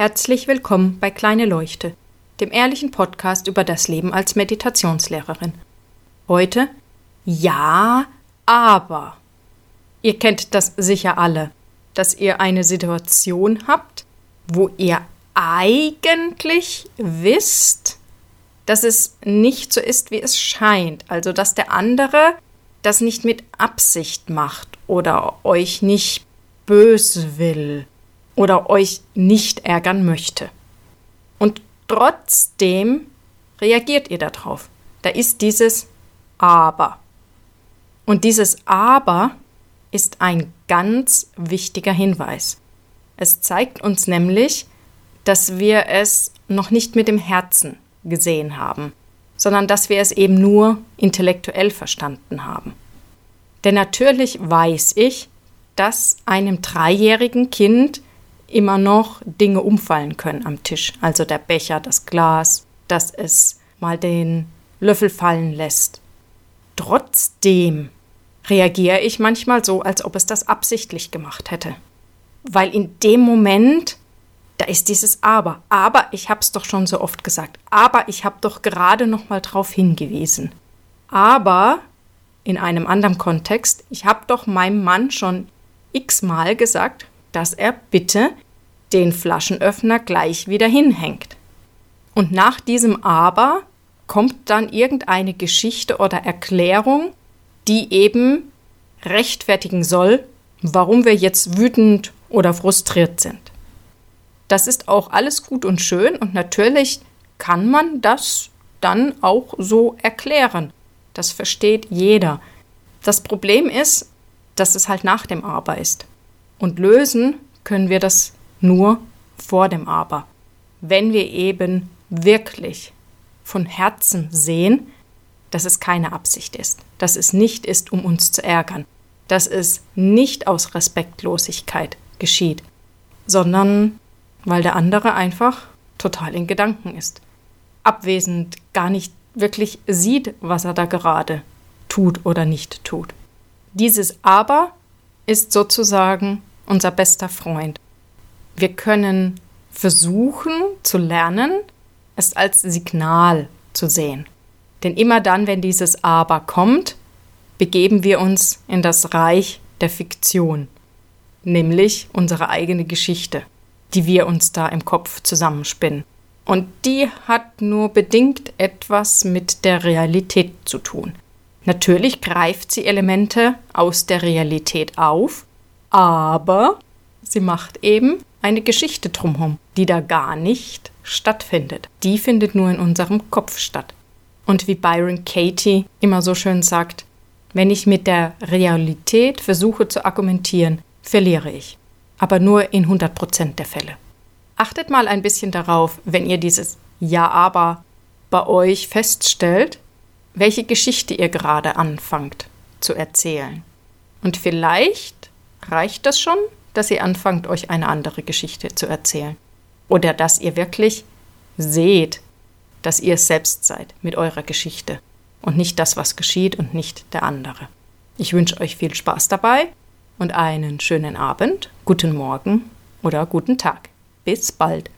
Herzlich willkommen bei Kleine Leuchte, dem ehrlichen Podcast über das Leben als Meditationslehrerin. Heute Ja, aber. Ihr kennt das sicher alle, dass ihr eine Situation habt, wo ihr eigentlich wisst, dass es nicht so ist, wie es scheint, also dass der andere das nicht mit Absicht macht oder euch nicht böse will oder euch nicht ärgern möchte. Und trotzdem reagiert ihr darauf. Da ist dieses Aber. Und dieses Aber ist ein ganz wichtiger Hinweis. Es zeigt uns nämlich, dass wir es noch nicht mit dem Herzen gesehen haben, sondern dass wir es eben nur intellektuell verstanden haben. Denn natürlich weiß ich, dass einem dreijährigen Kind immer noch Dinge umfallen können am Tisch. Also der Becher, das Glas, dass es mal den Löffel fallen lässt. Trotzdem reagiere ich manchmal so, als ob es das absichtlich gemacht hätte. Weil in dem Moment, da ist dieses Aber. Aber ich habe es doch schon so oft gesagt. Aber ich habe doch gerade noch mal drauf hingewiesen. Aber in einem anderen Kontext, ich habe doch meinem Mann schon x-mal gesagt, dass er bitte den Flaschenöffner gleich wieder hinhängt. Und nach diesem Aber kommt dann irgendeine Geschichte oder Erklärung, die eben rechtfertigen soll, warum wir jetzt wütend oder frustriert sind. Das ist auch alles gut und schön und natürlich kann man das dann auch so erklären. Das versteht jeder. Das Problem ist, dass es halt nach dem Aber ist. Und lösen können wir das nur vor dem Aber. Wenn wir eben wirklich von Herzen sehen, dass es keine Absicht ist, dass es nicht ist, um uns zu ärgern, dass es nicht aus Respektlosigkeit geschieht, sondern weil der andere einfach total in Gedanken ist, abwesend gar nicht wirklich sieht, was er da gerade tut oder nicht tut. Dieses Aber ist sozusagen unser bester Freund. Wir können versuchen zu lernen, es als Signal zu sehen. Denn immer dann, wenn dieses Aber kommt, begeben wir uns in das Reich der Fiktion, nämlich unsere eigene Geschichte, die wir uns da im Kopf zusammenspinnen. Und die hat nur bedingt etwas mit der Realität zu tun. Natürlich greift sie Elemente aus der Realität auf, aber sie macht eben eine Geschichte drumherum, die da gar nicht stattfindet. Die findet nur in unserem Kopf statt. Und wie Byron Katie immer so schön sagt, wenn ich mit der Realität versuche zu argumentieren, verliere ich. Aber nur in 100% der Fälle. Achtet mal ein bisschen darauf, wenn ihr dieses Ja, aber bei euch feststellt, welche Geschichte ihr gerade anfangt zu erzählen. Und vielleicht reicht das schon, dass ihr anfangt, euch eine andere Geschichte zu erzählen. Oder dass ihr wirklich seht, dass ihr es selbst seid mit eurer Geschichte und nicht das, was geschieht und nicht der andere. Ich wünsche euch viel Spaß dabei und einen schönen Abend, guten Morgen oder guten Tag. Bis bald.